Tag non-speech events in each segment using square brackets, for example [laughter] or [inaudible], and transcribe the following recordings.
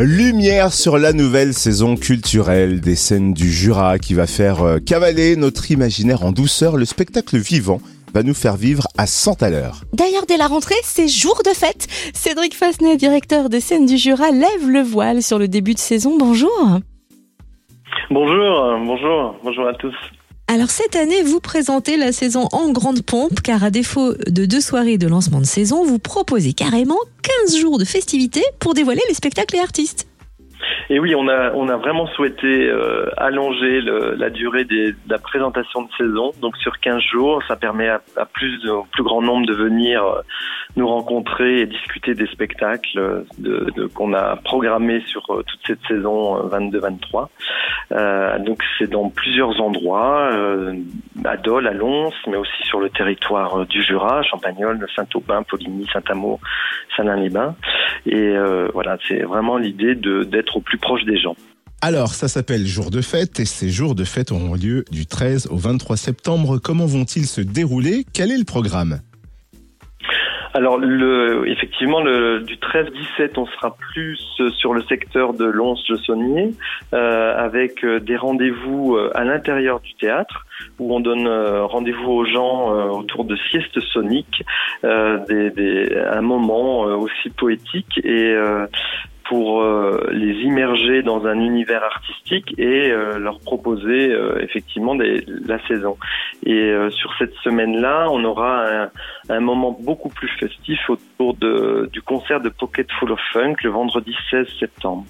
Lumière sur la nouvelle saison culturelle des scènes du Jura qui va faire euh, cavaler notre imaginaire en douceur. Le spectacle vivant va nous faire vivre à 100 à l'heure. D'ailleurs, dès la rentrée, c'est jour de fête. Cédric Fasnet, directeur des scènes du Jura, lève le voile sur le début de saison. Bonjour. Bonjour, bonjour, bonjour à tous. Alors cette année, vous présentez la saison en grande pompe, car à défaut de deux soirées de lancement de saison, vous proposez carrément 15 jours de festivités pour dévoiler les spectacles et artistes. Et oui, on a, on a vraiment souhaité euh, allonger la durée de la présentation de saison. Donc sur 15 jours, ça permet à, plus plus grand nombre de venir euh, nous rencontrer et discuter des spectacles de, qu'on a programmés sur euh, toute cette saison 22-23. Euh, donc c'est dans plusieurs endroits, euh, à Dole, à Lons, mais aussi sur le territoire du Jura, Champagnol, Saint-Aubin, Poligny, Saint-Amo, Saint-Lin-les-Bains. Et voilà, c'est vraiment l'idée d'être au plus proche des gens. Alors, ça s'appelle Jour de fête et ces jours de fête auront lieu du 13 au 23 septembre. Comment vont-ils se dérouler? Quel est le programme? Alors, le, effectivement, le, du 13-17, on sera plus sur le secteur de Lons-le-Saunier, euh, avec euh, des rendez-vous euh, à l'intérieur du théâtre, où on donne euh, rendez-vous aux gens autour de siestes soniques, des, des, un moment aussi poétique et pour euh, les immerger dans un univers artistique et euh, leur proposer euh, effectivement des, la saison. Et sur cette semaine-là, on aura un, un, moment beaucoup plus festif autour de, du concert de Pocket Full of Funk le vendredi 16 septembre.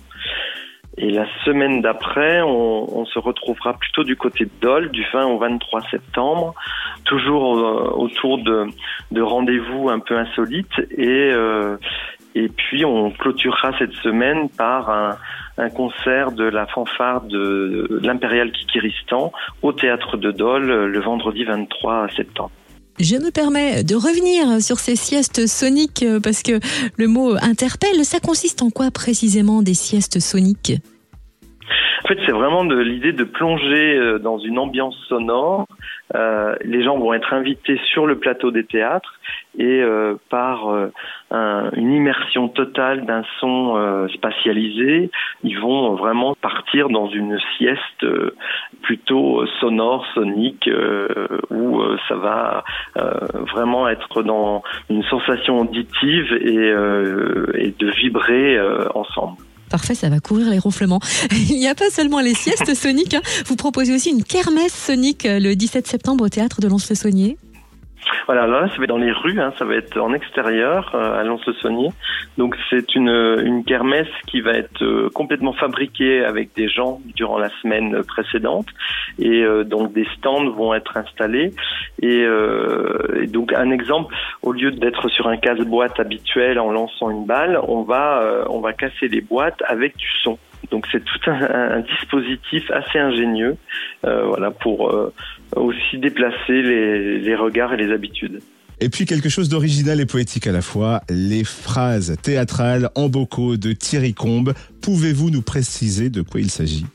Et la semaine d'après, on, on, se retrouvera plutôt du côté de Dole, du 20 au 23 septembre, toujours autour de, de rendez-vous un peu insolites et, et puis on clôturera cette semaine par un, concert de la fanfare de l'Impérial Kikiristan au théâtre de Dole le vendredi 23 septembre. Je me permets de revenir sur ces siestes soniques parce que le mot interpelle. Ça consiste en quoi précisément des siestes soniques? En fait, c'est vraiment de l'idée de plonger euh, dans une ambiance sonore. Euh, les gens vont être invités sur le plateau des théâtres et euh, par un, une immersion totale d'un son spatialisé, ils vont vraiment partir dans une sieste plutôt sonore, sonique, où ça va vraiment être dans une sensation auditive et de vibrer ensemble. Parfait, ça va couvrir les ronflements. [laughs] Il n'y a pas seulement les siestes soniques, hein. vous proposez aussi une kermesse sonique le 17 septembre au théâtre de Lons-le-Saunier. Voilà, là, ça va être dans les rues, hein, ça va être en extérieur, euh, à Lons-le-Saunier. Donc c'est une, une kermesse qui va être euh, complètement fabriquée avec des gens durant la semaine précédente. Et euh, donc des stands vont être installés. Et, et donc un exemple, au lieu d'être sur un casse-boîte habituel en lançant une balle, on va, on va casser les boîtes avec du son. Donc c'est tout un, dispositif assez ingénieux, euh, voilà, pour euh, aussi déplacer les, les regards et les habitudes. Et puis quelque chose d'original et poétique à la fois, les phrases théâtrales en bocaux de Thierry Combe. Pouvez-vous nous préciser de quoi il s'agit?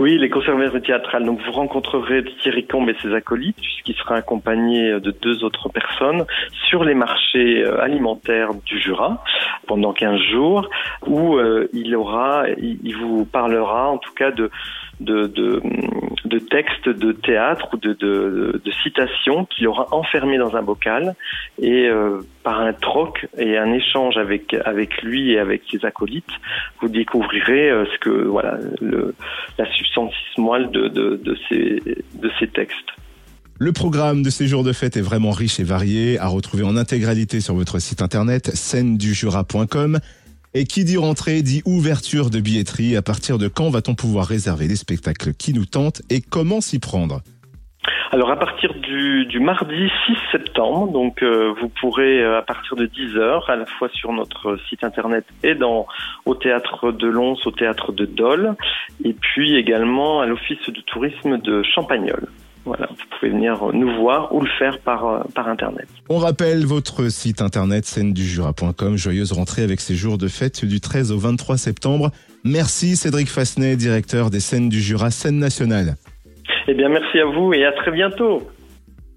Oui, les conservateurs théâtrales. Donc, vous rencontrerez Thierry Combe et ses acolytes, puisqu'il sera accompagné de deux autres personnes sur les marchés euh, alimentaires du Jura pendant 15 jours, où euh, il aura, il, vous parlera en tout cas de de, de, textes de théâtre ou de, de, citations qu'il aura enfermés dans un bocal et euh, par un troc et un échange avec avec lui et avec ses acolytes, vous découvrirez euh, ce que voilà la substance moelle de, de, de, ces, de ces textes. Le programme de ces jours de fête est vraiment riche et varié, à retrouver en intégralité sur votre site internet scène-du-jura.com. Et qui dit rentrée dit ouverture de billetterie. À partir de quand va-t-on pouvoir réserver les spectacles qui nous tentent et comment s'y prendre? Alors à partir du, mardi 6 septembre, donc euh, vous pourrez euh, à partir de 10 heures, à la fois sur notre site internet et dans au théâtre de Lons, au théâtre de Dole, et puis également à l'office de tourisme de Champagnol. Voilà, vous pouvez venir nous voir ou le faire par, euh, par Internet. On rappelle votre site internet scène-du-jura.com. Joyeuse rentrée avec ces jours de fête du 13 au 23 septembre. Merci Cédric Fasnet, directeur des scènes du Jura, scène nationale. Eh bien, merci à vous et à très bientôt.